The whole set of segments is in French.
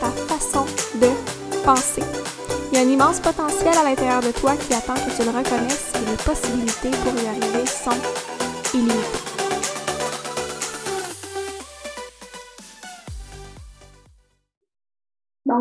ta façon de penser. Il y a un immense potentiel à l'intérieur de toi qui attend que tu le reconnaisses et les possibilités pour y arriver sont illimitées.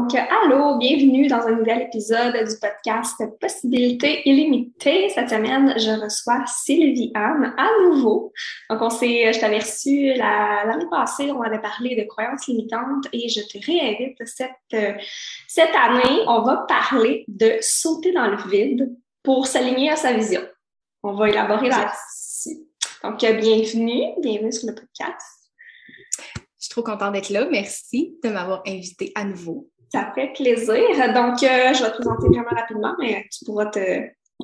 Donc, allô, bienvenue dans un nouvel épisode du podcast Possibilités illimitées. Cette semaine, je reçois Sylvie Anne à nouveau. Donc, on s'est, je t'avais reçu l'année passée, on avait parlé de croyances limitantes et je te réinvite cette, cette année. On va parler de sauter dans le vide pour s'aligner à sa vision. On va élaborer là-dessus. Donc, bienvenue, bienvenue sur le podcast. Je suis trop contente d'être là. Merci de m'avoir invité à nouveau. Ça fait plaisir. Donc, euh, je vais te présenter vraiment rapidement, mais tu pourras te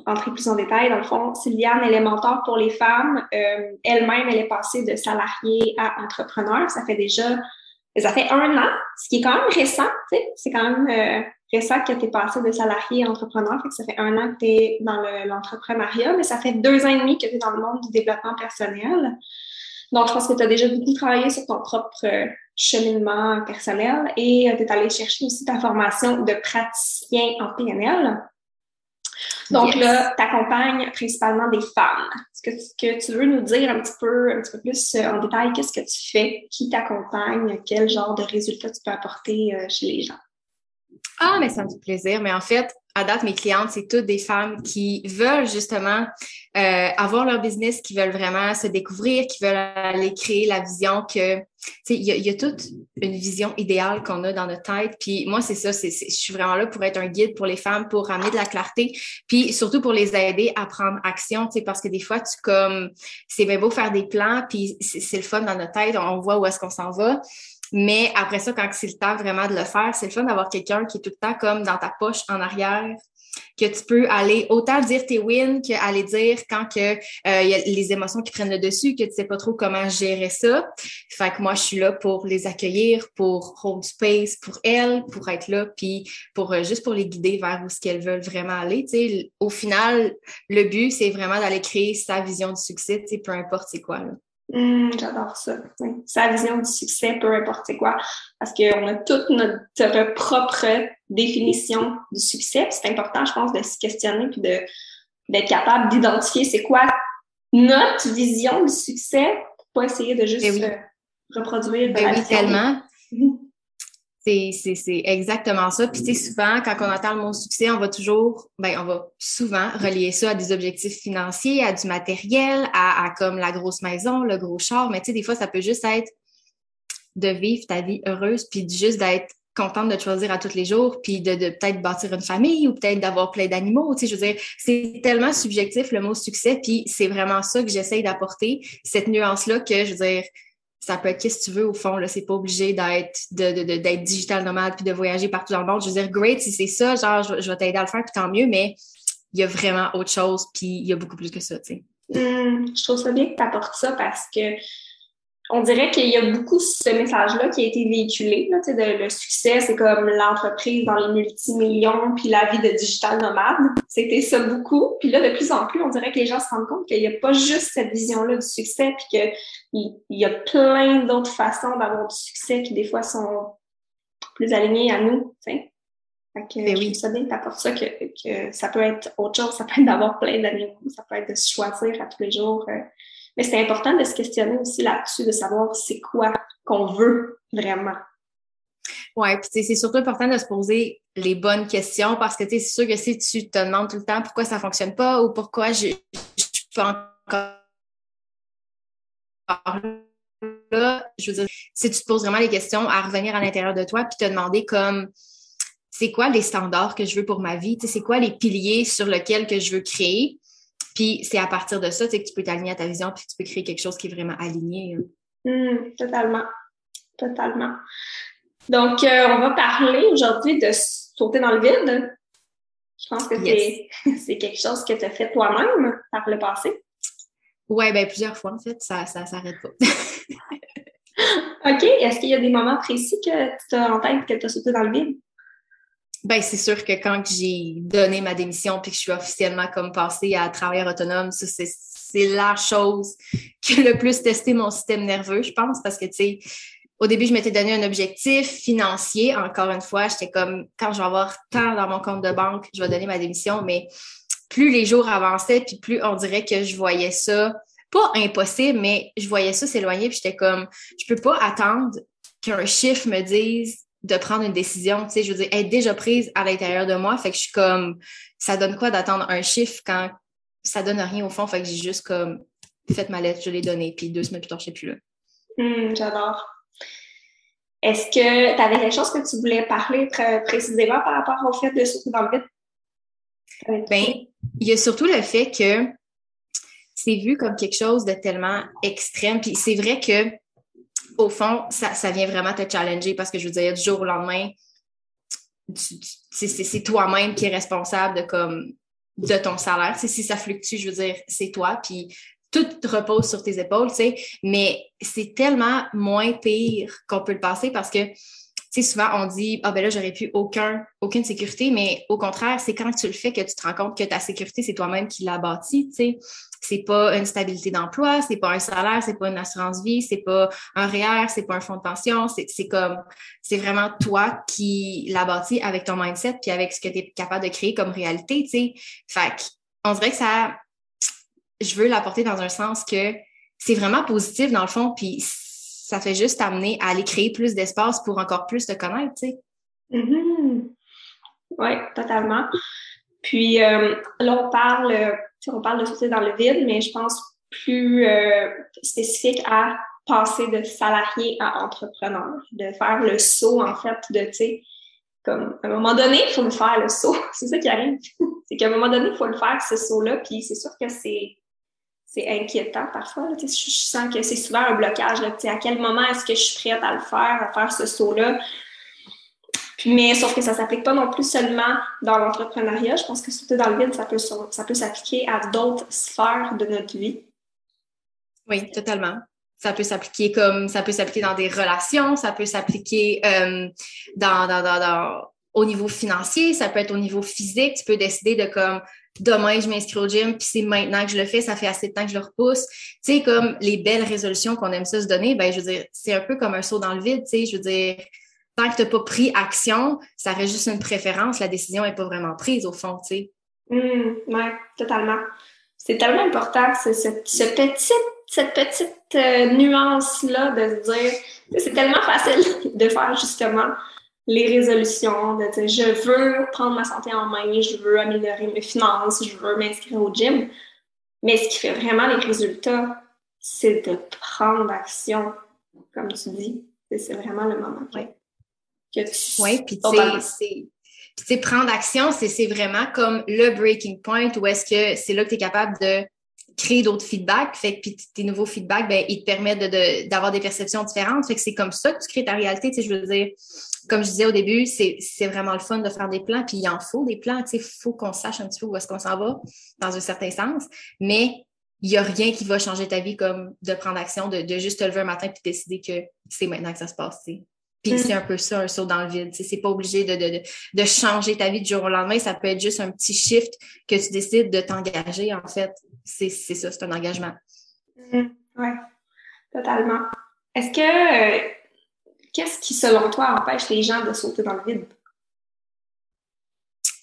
entrer plus en détail. Dans le fond, Sylviane, elle est mentor pour les femmes. Euh, elle-même, elle est passée de salariée à entrepreneur. Ça fait déjà, ça fait un an, ce qui est quand même récent, tu sais. C'est quand même euh, récent que tu es passée de salarié à entrepreneur. Fait que ça fait un an que tu es dans l'entrepreneuriat, mais ça fait deux ans et demi que tu es dans le monde du développement personnel. Donc, je pense que tu as déjà beaucoup travaillé sur ton propre cheminement personnel et euh, tu es allé chercher aussi ta formation de praticien en PNL. Donc là, tu accompagnes principalement des femmes. Est-ce que, tu veux nous dire un petit peu, un petit peu plus euh, en détail qu'est-ce que tu fais, qui t'accompagne, quel genre de résultats tu peux apporter euh, chez les gens? Ah, mais ça me fait plaisir. Mais en fait, à date, mes clientes, c'est toutes des femmes qui veulent justement euh, avoir leur business, qui veulent vraiment se découvrir, qui veulent aller créer la vision que, tu sais, il y, a toute une vision idéale qu'on a dans notre tête. Puis moi, c'est ça, je suis vraiment là pour être un guide pour les femmes, pour amener de la clarté, puis surtout pour les aider à prendre action, tu sais, parce que des fois, tu comme, c'est bien beau faire des plans, puis c'est, le fun dans notre tête, on voit où est-ce qu'on s'en va. Mais après ça, quand c'est le temps vraiment de le faire, c'est le fun d'avoir quelqu'un qui est tout le temps comme dans ta poche en arrière, que tu peux aller autant dire tes wins qu'aller dire quand que euh, y a les émotions qui prennent le dessus, que tu sais pas trop comment gérer ça. Fait que moi, je suis là pour les accueillir, pour hold space pour elles, pour être là, puis pour euh, juste pour les guider vers où ce qu'elles veulent vraiment aller. Tu sais, au final, le but, c'est vraiment d'aller créer sa vision de succès, peu importe c'est quoi. Là. Hum, j'adore ça. Sa vision du succès, peu importe quoi, parce qu'on a toute notre propre définition du succès. C'est important, je pense, de se questionner puis de d'être capable d'identifier c'est quoi notre vision du succès pour pas essayer de juste eh euh, reproduire. Ben oui, tellement. C'est exactement ça. Puis, tu sais, souvent, quand on entend le mot succès, on va toujours, ben, on va souvent relier ça à des objectifs financiers, à du matériel, à, comme la grosse maison, le gros char. Mais, tu sais, des fois, ça peut juste être de vivre ta vie heureuse, puis juste d'être contente de choisir à tous les jours, puis de, de peut-être bâtir une famille ou peut-être d'avoir plein d'animaux. Tu sais, je veux dire, c'est tellement subjectif le mot succès, puis c'est vraiment ça que j'essaye d'apporter, cette nuance-là que, je veux dire, ça peut être qu'est-ce que tu veux au fond. Là, c'est pas obligé d'être de, de, digital nomade puis de voyager partout dans le monde. Je veux dire, great, si c'est ça, genre, je, vais t'aider à le faire, puis tant mieux, mais il y a vraiment autre chose, puis il y a beaucoup plus que ça, tu sais. Hum, je trouve ça bien que tu apportes ça parce que on dirait qu'il y a beaucoup ce message-là qui a été véhiculé. Là, de, le succès, c'est comme l'entreprise dans les multimillions, puis la vie de digital nomade. C'était ça beaucoup. Puis là, de plus en plus, on dirait que les gens se rendent compte qu'il n'y a pas juste cette vision-là du succès, puis qu'il y a plein d'autres façons d'avoir du succès qui, des fois, sont plus alignées à nous. Fait que, ben oui. ça bien que ça, que, que, ça peut être autre chose. Ça peut être d'avoir plein d'amis, ça peut être de se choisir à tous les jours. Euh, mais c'est important de se questionner aussi là-dessus, de savoir c'est quoi qu'on veut vraiment. Oui, puis c'est surtout important de se poser les bonnes questions parce que c'est sûr que si tu te demandes tout le temps pourquoi ça ne fonctionne pas ou pourquoi je ne suis pas encore là, je veux dire, si tu te poses vraiment les questions à revenir à l'intérieur de toi puis te demander comme c'est quoi les standards que je veux pour ma vie, c'est quoi les piliers sur lesquels que je veux créer, puis c'est à partir de ça que tu peux t'aligner à ta vision, puis tu peux créer quelque chose qui est vraiment aligné. Mmh, totalement. Totalement. Donc, euh, on va parler aujourd'hui de sauter dans le vide. Je pense que c'est quelque chose que tu as fait toi-même par le passé. Oui, ben plusieurs fois, en fait. Ça ne s'arrête pas. OK. Est-ce qu'il y a des moments précis que tu as en tête que tu as sauté dans le vide? Ben, c'est sûr que quand j'ai donné ma démission puis que je suis officiellement comme passée à travailleur autonome, ça, c'est la chose qui a le plus testé mon système nerveux, je pense, parce que, tu sais, au début, je m'étais donné un objectif financier. Encore une fois, j'étais comme, quand je vais avoir tant dans mon compte de banque, je vais donner ma démission. Mais plus les jours avançaient, puis plus on dirait que je voyais ça, pas impossible, mais je voyais ça s'éloigner, puis j'étais comme, je peux pas attendre qu'un chiffre me dise de prendre une décision, tu sais, je veux dire, être déjà prise à l'intérieur de moi, fait que je suis comme, ça donne quoi d'attendre un chiffre quand ça donne rien au fond, fait que j'ai juste comme fait ma lettre, je l'ai donnée, puis deux semaines plus tard, je sais plus là. Hum, j'adore. Est-ce que tu avais quelque chose que tu voulais parler très précisément par rapport au fait de sauter dans le vide? Ben, il y a surtout le fait que c'est vu comme quelque chose de tellement extrême. Puis c'est vrai que au fond, ça, ça, vient vraiment te challenger parce que je veux dire, du jour au lendemain, c'est toi-même qui est responsable de comme de ton salaire. si ça fluctue, je veux dire, c'est toi. Puis tout repose sur tes épaules, tu sais. Mais c'est tellement moins pire qu'on peut le passer parce que souvent on dit Ah ben là, j'aurais plus aucun, aucune sécurité, mais au contraire, c'est quand tu le fais que tu te rends compte que ta sécurité, c'est toi-même qui l'as bâtie, tu sais. C'est pas une stabilité d'emploi, c'est pas un salaire, c'est pas une assurance vie, c'est pas un REER, c'est pas un fonds de pension, c'est comme c'est vraiment toi qui l'as bâti avec ton mindset puis avec ce que tu es capable de créer comme réalité, tu sais. Fait on dirait que ça je veux l'apporter dans un sens que c'est vraiment positif dans le fond puis ça fait juste amener à aller créer plus d'espace pour encore plus te connaître, tu sais. Mm-hmm. Oui, totalement. Puis euh, là, on parle, on parle de sauter dans le vide, mais je pense plus euh, spécifique à passer de salarié à entrepreneur, de faire le saut, en fait, de, tu sais, comme, à un moment donné, il faut le faire, le saut. c'est ça qui arrive. c'est qu'à un moment donné, il faut le faire, ce saut-là, puis c'est sûr que c'est c'est inquiétant parfois. je, sens que c'est souvent un blocage. À quel moment est-ce que je suis prête à le faire, à faire ce saut-là? Mais sauf que ça ne s'applique pas non plus seulement dans l'entrepreneuriat. Je pense que surtout dans le vide, ça peut, ça peut s'appliquer à d'autres sphères de notre vie. Oui, totalement. Ça peut s'appliquer comme ça peut s'appliquer dans des relations, ça peut s'appliquer euh, dans, dans, dans, au niveau financier, ça peut être au niveau physique. Tu peux décider de comme demain, je m'inscris au gym, puis c'est maintenant que je le fais, ça fait assez de temps que je le repousse. Tu sais, comme les belles résolutions qu'on aime ça se donner, ben, je veux dire, c'est un peu comme un saut dans le vide, tu sais, je veux dire, tant que tu n'as pas pris action, ça reste juste une préférence, la décision n'est pas vraiment prise au fond, tu sais. Mmh, oui, totalement. C'est tellement important, ce, petit, cette petite euh, nuance-là de se dire, c'est tellement facile de faire justement les résolutions, de dire je veux prendre ma santé en main, je veux améliorer mes finances, je veux m'inscrire au gym. Mais ce qui fait vraiment les résultats, c'est de prendre action, comme tu dis. C'est vraiment le moment que, tu. Oui, puis tu sais, prendre action, c'est vraiment comme le breaking point où est-ce que c'est là que tu es capable de créer d'autres feedbacks. Fait que puis tes nouveaux feedbacks, ben, ils te permettent d'avoir de, des perceptions différentes. Fait que c'est comme ça que tu crées ta réalité. Tu sais, je veux dire, comme je disais au début, c'est vraiment le fun de faire des plans, puis il en faut des plans. Tu il faut qu'on sache un petit peu où est-ce qu'on s'en va, dans un certain sens. Mais il n'y a rien qui va changer ta vie comme de prendre action, de, de juste te lever un matin puis décider que c'est maintenant que ça se passe. Puis mm. c'est un peu ça, un saut dans le vide. C'est pas obligé de, de, de, changer ta vie du jour au lendemain. Ça peut être juste un petit shift que tu décides de t'engager, en fait. C'est ça, c'est un engagement. Mm. Oui, totalement. Est-ce que euh, qu'est-ce qui, selon toi, empêche les gens de sauter dans le vide?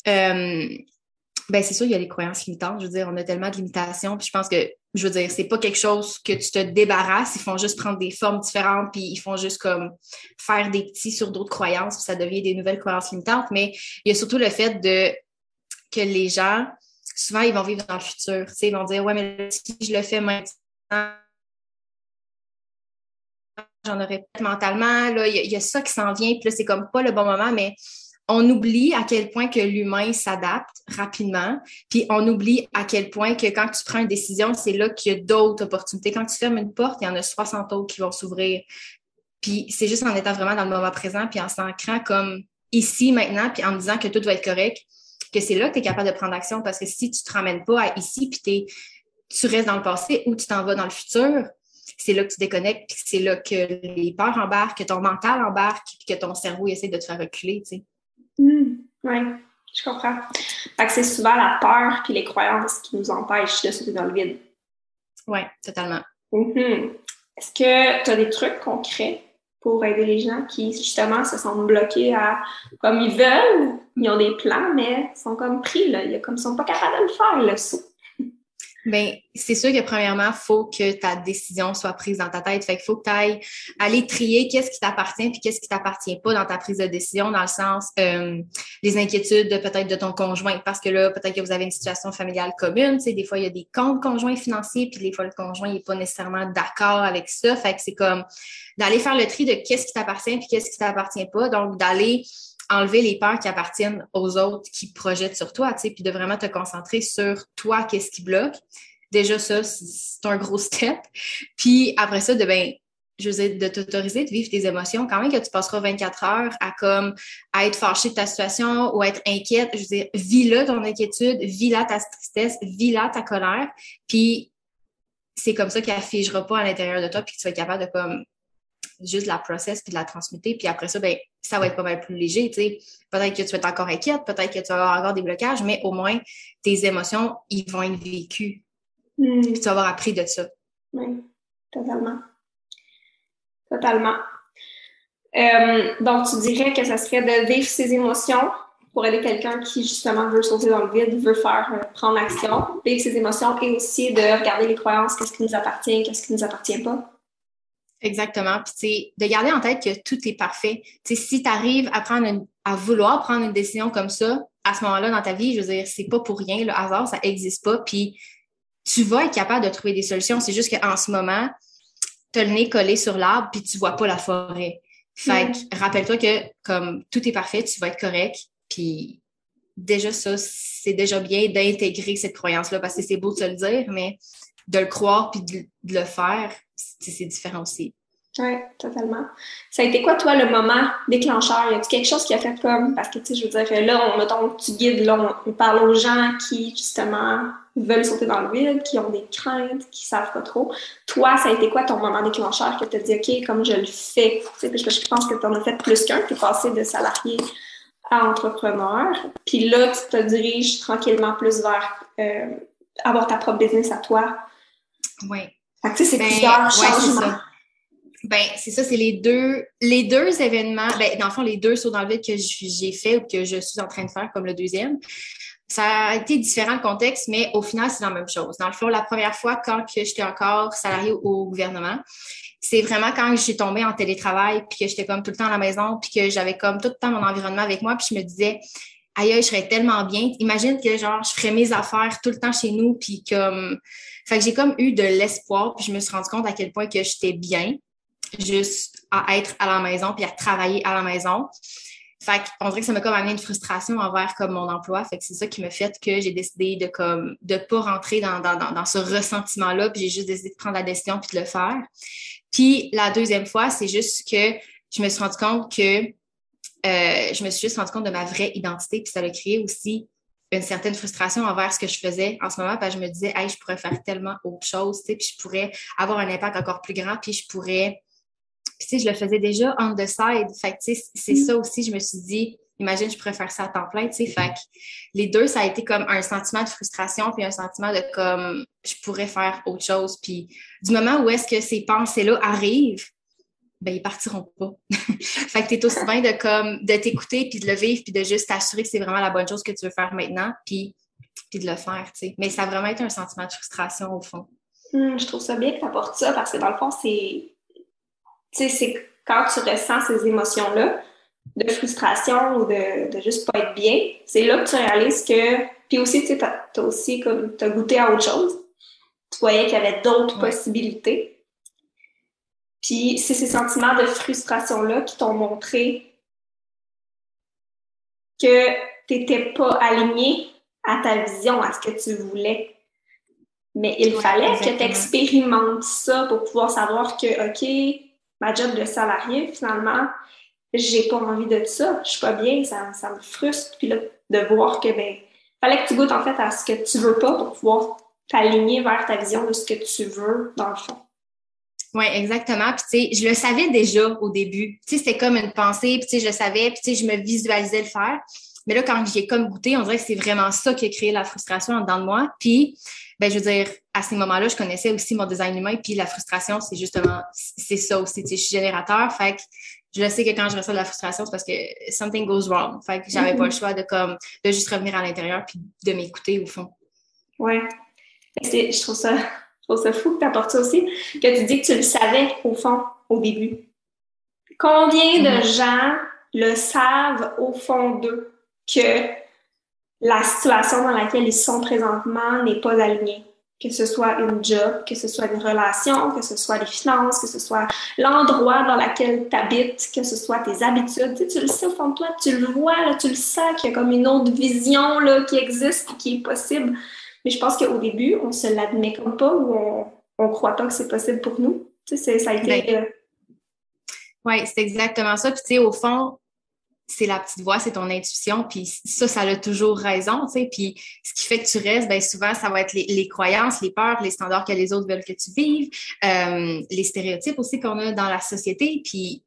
Euh, ben c'est sûr, il y a les croyances limitantes. Je veux dire, on a tellement de limitations. Puis je pense que, je veux dire, c'est pas quelque chose que tu te débarrasses. Ils font juste prendre des formes différentes, puis ils font juste comme faire des petits sur d'autres croyances, puis ça devient des nouvelles croyances limitantes. Mais il y a surtout le fait que les gens, souvent, ils vont vivre dans le futur. Ils vont dire, ouais, mais si je le fais maintenant, j'en aurais peut-être mentalement. Il y, a ça qui s'en vient, puis là, c'est comme pas le bon moment, mais on oublie à quel point que l'humain s'adapte rapidement, puis on oublie à quel point que quand tu prends une décision, c'est là qu'il y a d'autres opportunités. Quand tu fermes une porte, il y en a 60 autres qui vont s'ouvrir. Puis c'est juste en étant vraiment dans le moment présent, puis en s'ancrant comme ici, maintenant, puis en disant que tout va être correct, que c'est là que tu es capable de prendre action. Parce que si tu te ramènes pas à ici, puis tu restes dans le passé ou tu t'en vas dans le futur, c'est là que tu déconnectes, puis c'est là que les peurs embarquent, que ton mental embarque, puis que ton cerveau essaie de te faire reculer, tu sais. Mmh, oui, je comprends. Fait que c'est souvent la peur puis les croyances qui nous empêchent de sauter dans le vide. Oui, totalement. Mmh. Est-ce que tu as des trucs concrets pour aider les gens qui, justement, se sentent bloqués à comme ils veulent, ils ont des plans, mais ils sont comme pris, là. Ils, comme, sont pas capables de le faire, le saut? Bien, c'est sûr que premièrement, il faut que ta décision soit prise dans ta tête. Fait qu'il faut que tu ailles aller trier qu'est-ce qui t'appartient puis qu'est-ce qui t'appartient pas dans ta prise de décision, dans le sens euh, les inquiétudes peut-être de ton conjoint. Parce que là, peut-être que vous avez une situation familiale commune. Tu sais, des fois, il y a des comptes conjoints financiers, puis des fois, le conjoint n'est pas nécessairement d'accord avec ça. Fait que c'est comme d'aller faire le tri de qu'est-ce qui t'appartient puis qu'est-ce qui t'appartient pas. Donc, d'aller enlever les peurs qui appartiennent aux autres qui projettent sur toi, tu sais, puis de vraiment te concentrer sur toi, qu'est-ce qui bloque. Déjà, ça, c'est un gros step. Puis après ça, de ben, je veux dire, de t'autoriser de vivre tes émotions, quand même que tu passeras 24 heures à comme à être fâché de ta situation ou à être inquiète, je veux dire, vis-là ton inquiétude, vis-là ta tristesse, vis-là ta colère, puis c'est comme ça qu'elle figera pas à l'intérieur de toi, puis que tu vas être capable de comme juste la process puis de la transmuter. Puis après ça, ben, ça va être pas mal plus léger. sais. Peut-être que tu vas être encore inquiète, peut-être que tu vas avoir encore des blocages, mais au moins, tes émotions, ils vont être vécues. Hmm. Puis tu vas avoir appris de ça. Oui, totalement. Totalement. Euh, donc, tu dirais que ça serait de vivre ses émotions pour aider quelqu'un qui, justement, veut sauter dans le vide, veut faire euh, prendre action, vivre ses émotions et aussi de regarder les croyances, qu'est-ce qui nous appartient, qu'est-ce qui ne nous appartient pas. Exactement. Puis, de garder en tête que tout est parfait. sais, si tu arrives à, prendre à vouloir prendre une décision comme ça, à ce moment-là dans ta vie, je veux dire, c'est pas pour rien. Le hasard, ça n'existe pas. Puis, tu vas être capable de trouver des solutions. C'est juste qu'en ce moment, tu as le nez collé sur l'arbre puis tu vois pas la forêt. Fait que, rappelle-toi que comme tout est parfait, tu vas être correct. Puis, déjà, ça, c'est déjà bien d'intégrer cette croyance-là parce que c'est beau de se le dire, mais de le croire puis de, le faire, c'est différent aussi. Oui, totalement. Ça a été quoi, toi, le moment déclencheur? Y a-t-il quelque chose qui a fait comme. Parce que, tu sais, je veux dire, là, on, mettons, tu guides, là, on, parle aux gens qui, justement, veulent sauter dans le vide, qui ont des craintes, qui savent pas trop. Toi, ça a été quoi ton moment déclencheur que tu as dit, OK, comme je le fais? Tu sais, parce que je pense que tu en as fait plus qu'un, tu es passé de salarié à entrepreneur. Puis là, tu te diriges tranquillement plus vers euh, avoir ta propre business à toi. Oui. Fait c'est ben, plusieurs changements. Ben, c'est ça, c'est les deux, les deux événements, ben, dans le fond, les deux sauts dans le vide que j'ai fait ou que je suis en train de faire, comme le deuxième. Ça a été différent le contexte, mais au final, c'est la même chose. Dans le fond, la première fois, quand j'étais encore salariée au gouvernement, c'est vraiment quand je suis tombée en télétravail, puis que j'étais comme tout le temps à la maison, puis que j'avais comme tout le temps mon environnement avec moi, puis je me disais, aïe, je serais tellement bien. Imagine que genre, je ferais mes affaires tout le temps chez nous, puis comme, fait que j'ai comme eu de l'espoir, puis je me suis rendu compte à quel point que j'étais bien, juste à être à la maison, puis à travailler à la maison. Fait qu'on dirait que ça m'a comme amené une frustration envers comme mon emploi. Fait que c'est ça qui m'a fait que j'ai décidé de comme de pas rentrer dans, dans, dans, ce ressentiment-là, puis j'ai juste décidé de prendre la décision puis de le faire. Puis la deuxième fois, c'est juste que je me suis rendu compte que euh, je me suis juste rendu compte de ma vraie identité, puis ça a créé aussi une certaine frustration envers ce que je faisais en ce moment, parce que je me disais, hey, je pourrais faire tellement autre chose, tu sais, puis je pourrais avoir un impact encore plus grand, puis je pourrais. Puis, tu sais, je le faisais déjà on the side. Fait que, tu sais, c'est mm. ça aussi, je me suis dit, imagine, je pourrais faire ça à temps plein, tu sais. Fait que les deux, ça a été comme un sentiment de frustration, puis un sentiment de comme, je pourrais faire autre chose. Puis, du moment où est-ce que ces pensées-là arrivent, ben ils partiront pas. fait que t'es aussi bien de comme de t'écouter puis de le vivre puis de juste t'assurer que c'est vraiment la bonne chose que tu veux faire maintenant puis, puis de le faire, tu sais. Mais ça a vraiment été un sentiment de frustration au fond. Hum, je trouve ça bien que tu apportes ça parce que dans le fond, c'est tu sais, c'est quand tu ressens ces émotions-là de frustration ou de, de juste pas être bien, c'est là que tu réalises que puis aussi tu sais t'as aussi comme t'as goûté à autre chose. Tu voyais qu'il y avait d'autres possibilités puis c'est ces sentiments de frustration-là qui t'ont montré que tu n'étais pas aligné à ta vision, à ce que tu voulais. Mais il fallait que tu expérimentes ça pour pouvoir savoir que, OK, ma job de salarié, finalement, j'ai pas envie de ça, je suis pas bien, ça, ça me frustre. Puis là, de voir que, ben, fallait que tu goûtes en fait à ce que tu veux pas pour pouvoir t'aligner vers ta vision de ce que tu veux dans le fond. Oui, exactement. Puis, tu sais, je le savais déjà au début. Tu sais, c'était comme une pensée, puis, tu sais, je le savais, puis, tu sais, je me visualisais le faire. Mais là, quand j'ai comme goûté, on dirait que c'est vraiment ça qui a créé la frustration en dedans de moi. Puis, ben, je veux dire, à ces moments-là, je connaissais aussi mon design humain, puis la frustration, c'est justement, c'est ça aussi. Tu sais, je suis générateur, fait que je sais que quand je ressens de la frustration, c'est parce que something goes wrong. Fait que j'avais pas le mm-hmm. choix de comme, de juste revenir à l'intérieur puis de m'écouter au fond. Ouais. Je trouve ça, je trouve ça fou que tu apportes ça aussi, que tu dis que tu le savais au fond, au début. Combien de mm-hmm. gens le savent au fond d'eux que la situation dans laquelle ils sont présentement n'est pas alignée? que ce soit une job, que ce soit une relation, que ce soit les finances, que ce soit l'endroit dans lequel tu habites, que ce soit tes habitudes. Tu, le sais au fond de toi, tu le vois, là, tu le sens qu'il y a comme une autre vision là, qui existe et qui est possible. Mais je pense qu'au début, on se l'admet comme pas ou on ne croit pas que c'est possible pour nous. Tu sais, ça a été... Ben, euh, oui, c'est exactement ça. Puis tu sais, au fond, c'est la petite voix, c'est ton intuition, puis ça, ça a toujours raison, tu sais. Puis ce qui fait que tu restes, ben souvent, ça va être les, croyances, les peurs, les standards que les autres veulent que tu vives, euh, les stéréotypes aussi qu'on a dans la société. Puis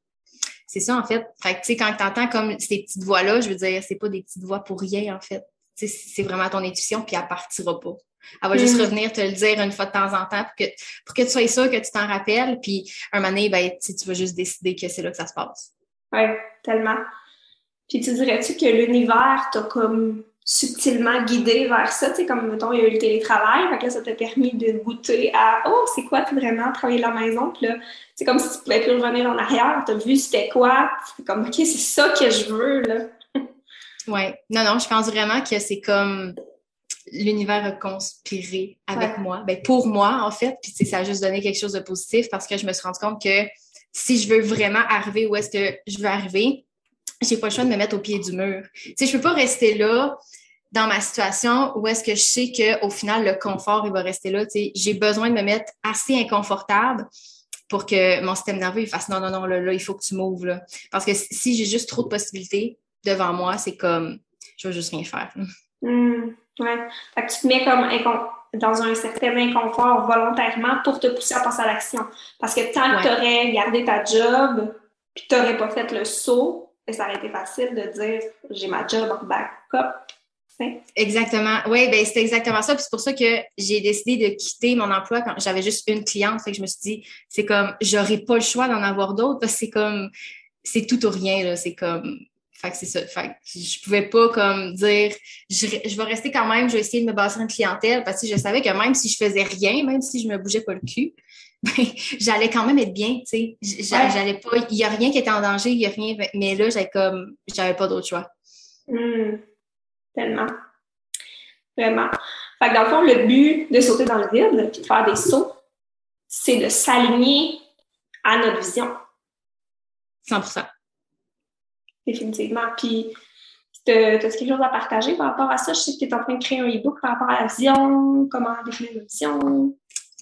c'est ça, en fait. Fait que, tu sais, quand tu entends comme ces petites voix-là, je veux dire, c'est pas des petites voix pour rien, en fait. C'est vraiment ton intuition, puis elle partira pas. Elle va juste mm. revenir te le dire une fois de temps en temps pour que, pour que tu sois sûr que tu t'en rappelles. Puis un moment donné, ben, tu vas juste décider que c'est là que ça se passe. Oui, tellement. Puis tu dirais-tu que l'univers t'a comme subtilement guidé vers ça, tu sais, comme, mettons, il y a eu le télétravail, fait que là, ça t'a permis de goûter à, oh, c'est quoi, vraiment, travailler de la maison, puis là, c'est comme si tu pouvais plus revenir en arrière, t'as vu c'était quoi, c'est comme, OK, c'est ça que je veux, là. Oui, non, non, je pense vraiment que c'est comme l'univers a conspiré avec moi, ben pour moi, en fait, puis ça a juste donné quelque chose de positif parce que je me suis rendu compte que si je veux vraiment arriver où est-ce que je veux arriver, j'ai pas le choix de me mettre au pied du mur. Tu sais, je peux pas rester là dans ma situation où est-ce que je sais qu'au final, le confort, il va rester là. Tu sais, j'ai besoin de me mettre assez inconfortable pour que mon système nerveux il fasse non, non, non, là, là il faut que tu m'ouvres. Là. Parce que si j'ai juste trop de possibilités devant moi, c'est comme je vais juste rien faire. Mmh, ouais. Fait que tu te mets comme dans un certain inconfort volontairement pour te pousser à passer à l'action. Parce que tant que tu aurais gardé ta job, puis tu n'aurais pas fait le saut, ça aurait été facile de dire j'ai ma job en backup. Exactement. Oui, ben c'est exactement ça. Puis c'est pour ça que j'ai décidé de quitter mon emploi quand j'avais juste une cliente. Fait que je me suis dit, c'est comme j'aurais pas le choix d'en avoir d'autres parce que c'est comme c'est tout ou rien. Là. C'est comme fait que c'est ça. Fait que je pouvais pas comme dire je, je, vais rester quand même, je vais essayer de me bâtir une clientèle parce que je savais que même si je faisais rien, même si je me bougeais pas le cul, j'allais quand même être bien, tu sais. J'allais pas, il y a rien qui était en danger, il y a rien, mais là, j'avais comme, j'avais pas d'autre choix. Hmm. Tellement. Vraiment. Fait que dans le fond, le but de sauter dans le vide, puis de faire des sauts, c'est de s'aligner à notre vision. 100 Définitivement. Puis, tu as quelque chose à partager par rapport à ça? Je sais que tu es en train de créer un e-book par rapport à la vision, comment définir une vision.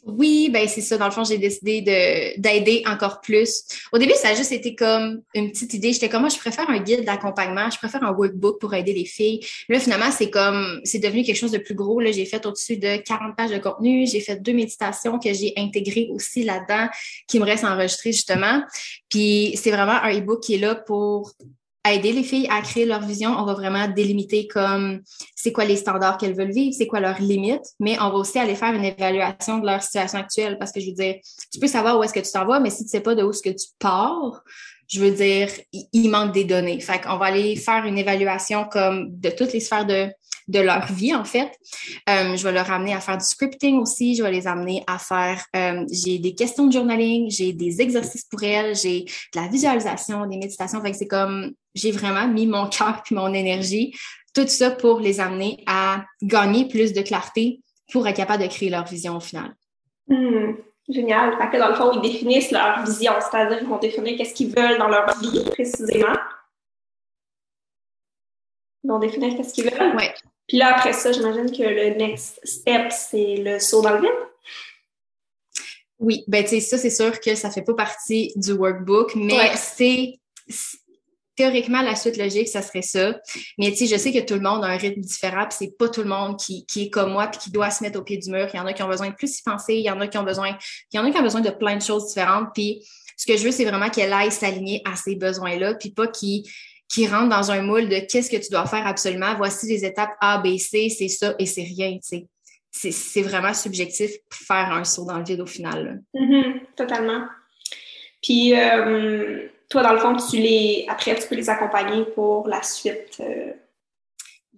Oui, ben c'est ça. Dans le fond, j'ai décidé de d'aider encore plus. Au début, ça a juste été comme une petite idée. J'étais comme moi, je préfère un guide d'accompagnement, je préfère un workbook pour aider les filles. Là, finalement, c'est comme c'est devenu quelque chose de plus gros. Là, j'ai fait au-dessus de 40 pages de contenu. J'ai fait deux méditations que j'ai intégrées aussi là-dedans, qui me restent enregistrées justement. Puis c'est vraiment un e-book qui est là pour aider les filles à créer leur vision. On va vraiment délimiter comme c'est quoi les standards qu'elles veulent vivre, c'est quoi leurs limites, mais on va aussi aller faire une évaluation de leur situation actuelle parce que je veux dire, tu peux savoir où est-ce que tu t'en vas, mais si tu sais pas de où est-ce que tu pars, je veux dire, il, manque des données. Fait qu'on va aller faire une évaluation comme de toutes les sphères de, de leur vie, en fait. Euh, je vais leur amener à faire du scripting aussi. Je vais les amener à faire, euh, j'ai des questions de journaling, j'ai des exercices pour elles, j'ai de la visualisation, des méditations. Fait que c'est comme, j'ai vraiment mis mon cœur puis mon énergie, tout ça pour les amener à gagner plus de clarté pour être capable de créer leur vision au final. Hmm. Génial. Fait que dans le fond, ils définissent leur vision, c'est-à-dire qu'ils vont définir qu'est-ce qu'ils veulent dans leur vie précisément. Ils vont définir qu'est-ce qu'ils veulent. Ouais. Puis là, après ça, j'imagine que le next step, c'est le saut dans le vide. Oui, ben tu sais, ça, c'est sûr que ça fait pas partie du workbook, mais c'est théoriquement, la suite logique, ça serait ça. Mais tu sais, je sais que tout le monde a un rythme différent, puis c'est pas tout le monde qui, qui est comme moi, puis qui doit se mettre au pied du mur. Il y en a qui ont besoin de plus y penser, il y en a qui ont besoin, il y en a qui ont besoin de plein de choses différentes. Puis ce que je veux, c'est vraiment qu'elle aille s'aligner à ces besoins-là, puis pas qu'il qui rentre dans un moule de qu'est-ce que tu dois faire absolument. Voici les étapes A, B, C, c'est ça et c'est rien, sais. C'est vraiment subjectif faire un saut dans le vide au final. Mm-hmm, totalement. Puis, euh, toi, dans le fond, tu les, après, tu peux les accompagner pour la suite. Euh,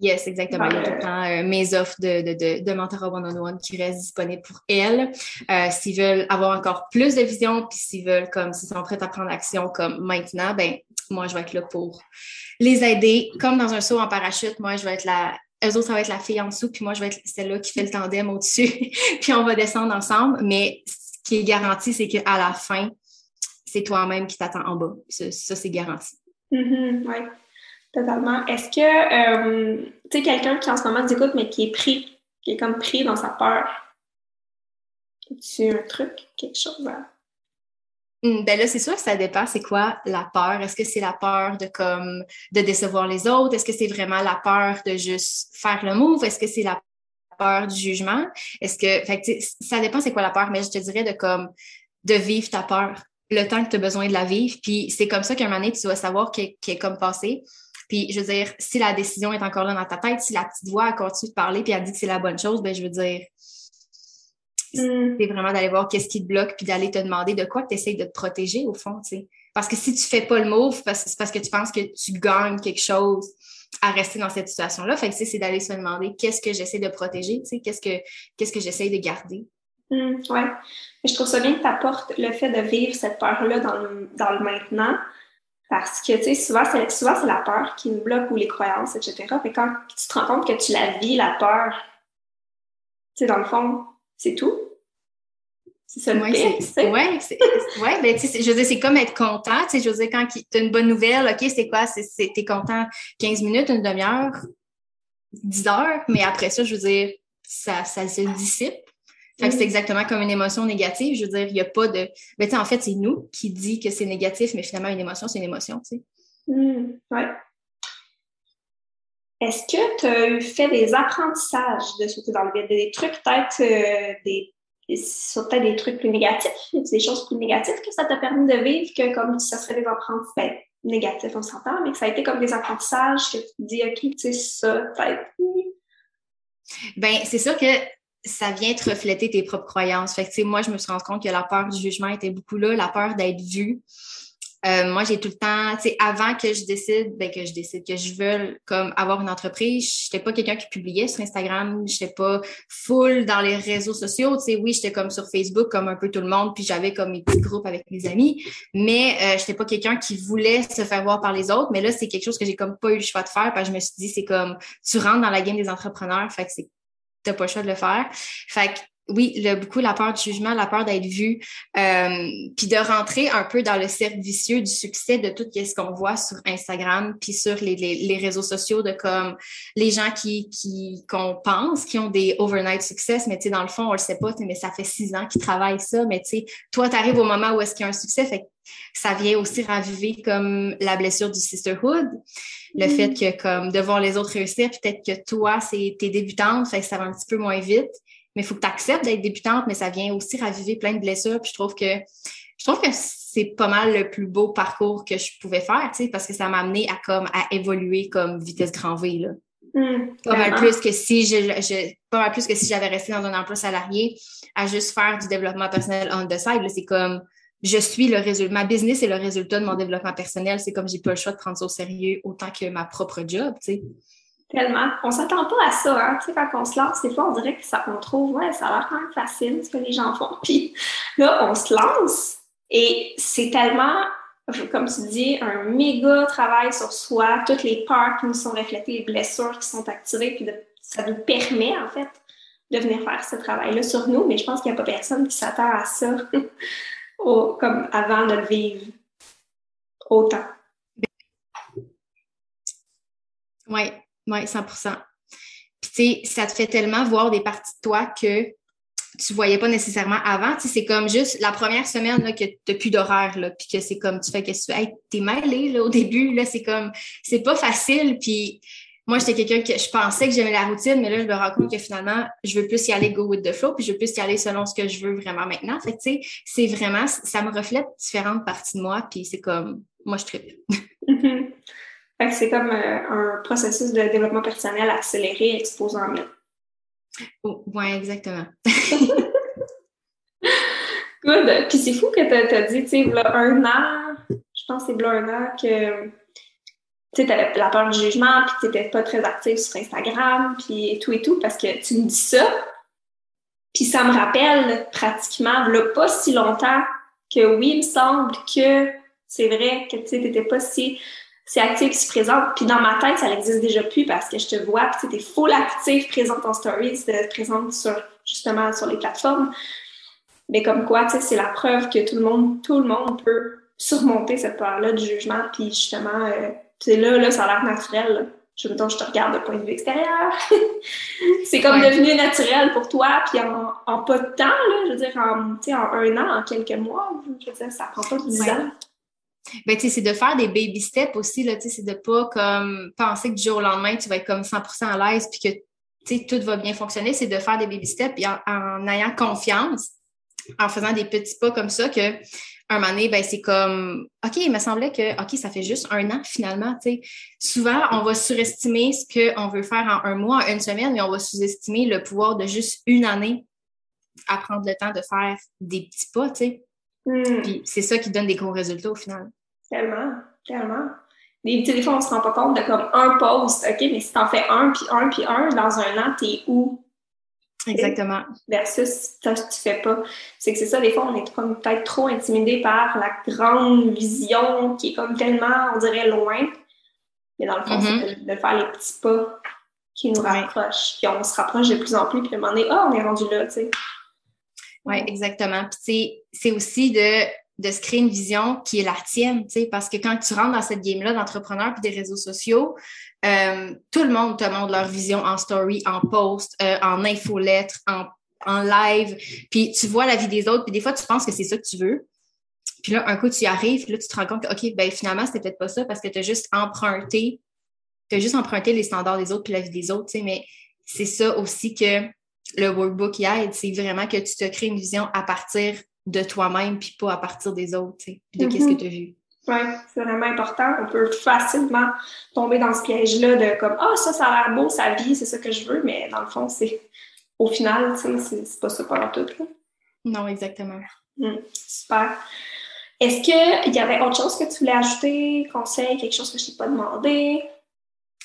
yes, exactement. Il y a tout le temps euh, mes offres de, de, de, de mentorat one-on-one qui restent disponibles pour elles. Euh, s'ils veulent avoir encore plus de vision, puis s'ils veulent, comme, s'ils sont prêts à prendre action comme maintenant, ben, moi, je vais être là pour les aider. Comme dans un saut en parachute, moi, je vais être la, eux autres, ça va être la fille en dessous, puis moi, je vais être celle-là qui fait le tandem au-dessus, puis on va descendre ensemble. Mais ce qui est garanti, c'est qu'à la fin, c'est toi-même qui t'attends en bas. Ça, c'est garanti. Mm-hmm, oui, totalement. Est-ce que, euh, tu sais, quelqu'un qui en ce moment t'écoute, mais qui est pris, qui est comme pris dans sa peur, tu un truc, quelque chose. Hmm, ben là, c'est sûr que ça dépend. C'est quoi la peur? Est-ce que c'est la peur de comme de décevoir les autres? Est-ce que c'est vraiment la peur de juste faire le move? Est-ce que c'est la peur du jugement? Est-ce que, fait ça dépend c'est quoi la peur, mais je te dirais de comme de vivre ta peur le temps que tu as besoin de la vivre. Puis c'est comme ça qu'un moment donné, tu vas savoir qu'elle est comme passé. Puis je veux dire, si la décision est encore là dans ta tête, si la petite voix a continué de parler puis elle dit que c'est la bonne chose, ben je veux dire, mm. c'est vraiment d'aller voir qu'est-ce qui te bloque puis d'aller te demander de quoi tu essayes de te protéger au fond, tu sais. Parce que si tu fais pas le move, c'est parce que tu penses que tu gagnes quelque chose à rester dans cette situation-là. Fait que c'est d'aller se demander qu'est-ce que j'essaie de protéger, tu sais, qu'est-ce que qu'est-ce que j'essaie de garder. Mm, ouais. je trouve ça bien que tu apportes le fait de vivre cette peur-là dans le, dans le maintenant. Parce que, tu sais, souvent, c'est, souvent, c'est la peur qui nous bloque ou les croyances, etc. Mais quand tu te rends compte que tu la vis, la peur, tu sais, dans le fond, c'est tout. C'est ça le ouais, c'est, ouais, c'est, ouais, ben, tu sais, je veux dire, c'est comme être content. Tu sais, je veux dire, quand tu as une bonne nouvelle, OK, c'est quoi? C'est, c'est, t'es content 15 minutes, une demi-heure, 10 heures, mais après ça, je veux dire, ça, ça se dissipe. Fait c'est exactement comme une émotion négative. Je veux dire, il n'y a pas de. Mais ben, en fait, c'est nous qui dit que c'est négatif, mais finalement, une émotion, c'est une émotion, tu sais. Hmm, ouais. Est-ce que tu as fait des apprentissages de sauter dans le vide? Des trucs, peut-être, euh, des sur peut-être des trucs plus négatifs, des choses plus négatives que ça t'a permis de vivre que comme ça serait des apprentissages ben, négatifs, on s'entend, mais que ça a été comme des apprentissages que tu te dis, OK, tu sais, ça, peut-être. Ben, c'est sûr que ça vient te refléter tes propres croyances. Fait que, moi, je me suis rendu compte que la peur du jugement était beaucoup là, la peur d'être vue. Euh, moi, j'ai tout le temps, tu sais, avant que je décide, ben, que je décide que je veux comme avoir une entreprise, j'étais pas quelqu'un qui publiait sur Instagram, j'étais pas full dans les réseaux sociaux, tu sais, oui, j'étais comme sur Facebook comme un peu tout le monde, puis j'avais comme mes petits groupes avec mes amis, mais euh, j'étais pas quelqu'un qui voulait se faire voir par les autres, mais là, c'est quelque chose que j'ai comme pas eu le choix de faire, parce que je me suis dit, c'est comme, tu rentres dans la game des entrepreneurs, fait que c'est pas le choix de le faire. Fait que oui, le, beaucoup la peur du jugement, la peur d'être vu, euh, puis de rentrer un peu dans le cercle vicieux du succès de tout ce qu'on voit sur Instagram, puis sur les, les, réseaux sociaux de comme les gens qui qui qu'on pense qui ont des overnight success, mais tu sais dans le fond on le sait pas, mais ça fait six ans qu'ils travaillent ça, mais tu sais toi tu arrives au moment où est-ce qu'il y a un succès, fait ça vient aussi raviver comme la blessure du sisterhood, le mm. fait que comme de voir les autres réussir, peut-être que toi c'est t'es débutante, fait que ça va un petit peu moins vite, mais il faut que tu acceptes d'être débutante, mais ça vient aussi raviver plein de blessures. Puis je trouve que je trouve que c'est pas mal le plus beau parcours que je pouvais faire, tu sais, parce que ça m'a amené à comme à évoluer comme vitesse grand V là. Mm, pas mal plus que si je, pas mal plus que si j'avais resté dans un emploi salarié à juste faire du développement personnel on the side. C'est comme je suis le résultat, ma business est le résultat de mon développement personnel. C'est comme j'ai pas le choix de prendre ça au sérieux autant que ma propre job, tu sais. Tellement. On s'attend pas à ça, hein. Tu sais, quand on se lance, des fois, on dirait que ça, on trouve, ouais, ça a l'air quand même facile, ce que les gens font. Puis là, on se lance et c'est tellement, comme tu dis, un méga travail sur soi, toutes les peurs qui nous sont reflétées, les blessures qui sont activées, puis ça nous permet, en fait, de venir faire ce travail-là sur nous. Mais je pense qu'il n'y a pas personne qui s'attend à ça, comme avant de vivre autant. Oui, oui, 100% Puis, tu sais, ça te fait tellement voir des parties de toi que tu voyais pas nécessairement avant. Tu sais, c'est comme juste la première semaine que tu n'as plus d'horaire, puis que c'est comme tu fais que tu. Hey, t'es mêlé au début, c'est comme c'est pas facile. Puis moi, j'étais quelqu'un que je pensais que j'aimais la routine, mais là, je me rends compte que finalement, je veux plus y aller go with the flow, puis je veux plus y aller selon ce que je veux vraiment maintenant. Fait que, tu sais, c'est vraiment, ça me reflète différentes parties de moi, puis c'est comme, moi, je tripe. fait que c'est comme euh, un processus de développement personnel accéléré, exposant mieux. Oh, oui, exactement. Good. Puis c'est fou que tu as, dit, tu sais, un an, je pense que c'est un an que tu sais, avais la peur du jugement, puis tu n'étais pas très active sur Instagram, puis tout et tout, parce que tu me dis ça. Puis ça me rappelle pratiquement, là, pas si longtemps, que oui, il me semble que c'est vrai que tu n'étais pas si c'est actif, si présente. Puis dans ma tête, ça n'existe déjà plus parce que je te vois, puis tu es full active, présente en stories, présente sur, justement sur les plateformes. Mais comme quoi, tu sais, c'est la preuve que tout le monde, tout le monde peut surmonter cette peur-là du jugement, puis justement, euh, tu sais, là, là, ça a l'air naturel. Je, je te regarde de point de vue extérieur. c'est comme devenu naturel pour toi, puis en, en, pas de temps, là, je veux dire, en, en un an, en quelques mois, je veux dire, ça prend pas dix ans. Ben, tu sais, c'est de faire des baby steps aussi, là, tu sais, c'est de pas comme penser que du jour au lendemain, tu vas être comme 100% à l'aise puis que, tu sais, tout va bien fonctionner. C'est de faire des baby steps puis en, ayant confiance, en faisant des petits pas comme ça que, un moment donné, ben, c'est comme, OK, il me semblait que, OK, ça fait juste un an finalement, tu sais. Souvent, on va surestimer ce qu'on veut faire en un mois, en une semaine, mais on va sous-estimer le pouvoir de juste une année à prendre le temps de faire des petits pas, tu sais. Hmm. Puis c'est ça qui donne des gros résultats au final. Tellement, tellement. Des, des fois, on se rend pas compte de comme un post, OK, mais si t'en fais un, puis un, puis un, dans un an, t'es où? Exactement. Versus si tu fais pas. C'est que c'est ça, des fois, on est comme peut-être trop intimidé par la grande vision qui est comme tellement, on dirait, loin. Mais dans le fond, c'est mm-hmm. de, faire les petits pas qui nous rapprochent. Puis on se rapproche de plus en plus, puis à un moment donné, ah, on est rendu là, tu sais. Oui, exactement. Puis c'est aussi de de se créer une vision qui est la tienne, tu sais, parce que quand tu rentres dans cette game-là d'entrepreneur puis des réseaux sociaux, euh, tout le monde te montre leur vision en story, en post, euh, en infolettre, en, en live, puis tu vois la vie des autres, puis des fois tu penses que c'est ça que tu veux. Puis là, un coup, tu y arrives, puis là, tu te rends compte que, OK, ben finalement, c'était peut-être pas ça parce que tu as juste emprunté, tu as juste emprunté les standards des autres puis la vie des autres, tu sais, mais c'est ça aussi que le workbook y aide, c'est vraiment que tu te crées une vision à partir de toi-même, puis pas à partir des autres, puis de qu'est-ce que mm-hmm. tu as vu. Oui, c'est vraiment important. On peut facilement tomber dans ce piège-là de comme Ah, ça, ça a l'air beau, sa vie, c'est ça que je veux, mais dans le fond, c'est au final, tu sais, c'est pas ça pendant tout. Non, exactement. Mm, super. Est-ce qu'il y avait autre chose que tu voulais ajouter, conseil, quelque chose que je t'ai pas demandé?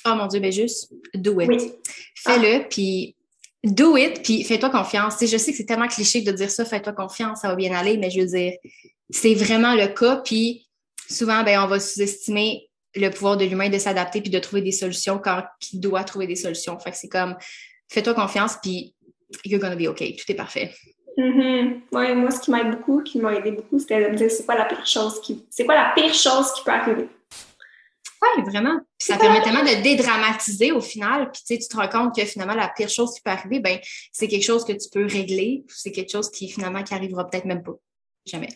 Oh mon Dieu, ben juste do it. Fais-le, ah. puis do it, puis fais-toi confiance. je sais que c'est tellement cliché de dire ça, fais-toi confiance, ça va bien aller, mais je veux dire, c'est vraiment le cas. Puis souvent, ben, on va sous-estimer le pouvoir de l'humain de s'adapter puis de trouver des solutions quand il doit trouver des solutions. Fait que c'est comme, fais-toi confiance, puis you're gonna be okay, tout est parfait. Mm-hmm. Ouais, moi, ce qui m'aide beaucoup, qui m'a aidé beaucoup, c'était de me dire c'est quoi la pire chose qui, c'est quoi la pire chose qui peut arriver? Oui, vraiment. Puis ça permet tellement de dédramatiser au final. Puis tu, sais, tu te rends compte que finalement, la pire chose qui peut arriver, ben, c'est quelque chose que tu peux régler. C'est quelque chose qui finalement qui arrivera peut-être même pas. Jamais.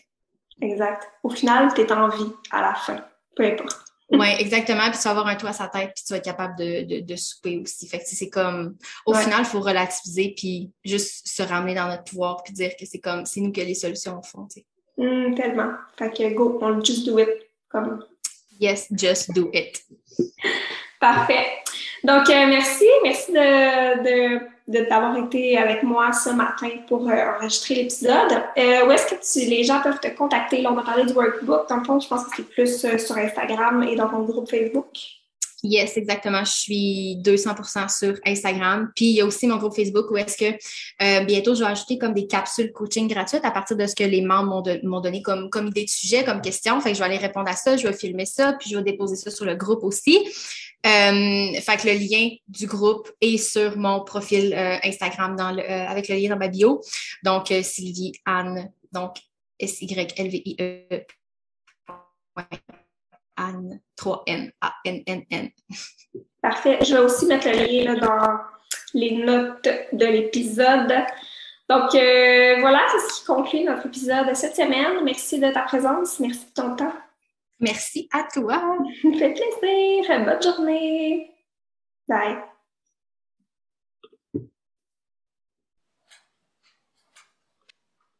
Exact. Au final, tu es en vie à la fin. Peu importe. oui, exactement. Puis tu vas avoir un toit à sa tête, puis tu vas être capable de, de, de souper aussi. Fait que c'est comme, au final, il faut relativiser, puis juste se ramener dans notre pouvoir, puis dire que c'est comme, c'est nous qui les solutions au fond. Hum, tellement. Fait que go, on just do it. Comme Yes, just do it. Parfait. Donc, euh, merci. Merci de, d'avoir été avec moi ce matin pour euh, enregistrer l'épisode. Euh, où est-ce que les gens peuvent te contacter? Là, on a parlé du workbook. Dans le fond, je pense que c'est plus sur Instagram et dans ton groupe Facebook. Yes, exactement. Je suis 200% sur Instagram. Puis il y a aussi mon groupe Facebook où est-ce que euh, bientôt je vais ajouter comme des capsules coaching gratuites à partir de ce que les membres m'ont, donné comme, comme idée de sujet, comme question. Fait que je vais aller répondre à ça, je vais filmer ça, puis je vais déposer ça sur le groupe aussi. Euh, fait que le lien du groupe est sur mon profil euh, Instagram dans le, avec le lien dans ma bio. Donc Sylvie Anne, donc S-Y-L-V-I-E. Anne, 3N, A-N-N-N. Parfait. Je vais aussi mettre le lien dans les notes de l'épisode Donc, euh, voilà, c'est ce qui conclut notre épisode de cette semaine. Merci de ta présence. Merci de ton temps. Merci à toi. Ça fait plaisir. Bonne journée. Bye.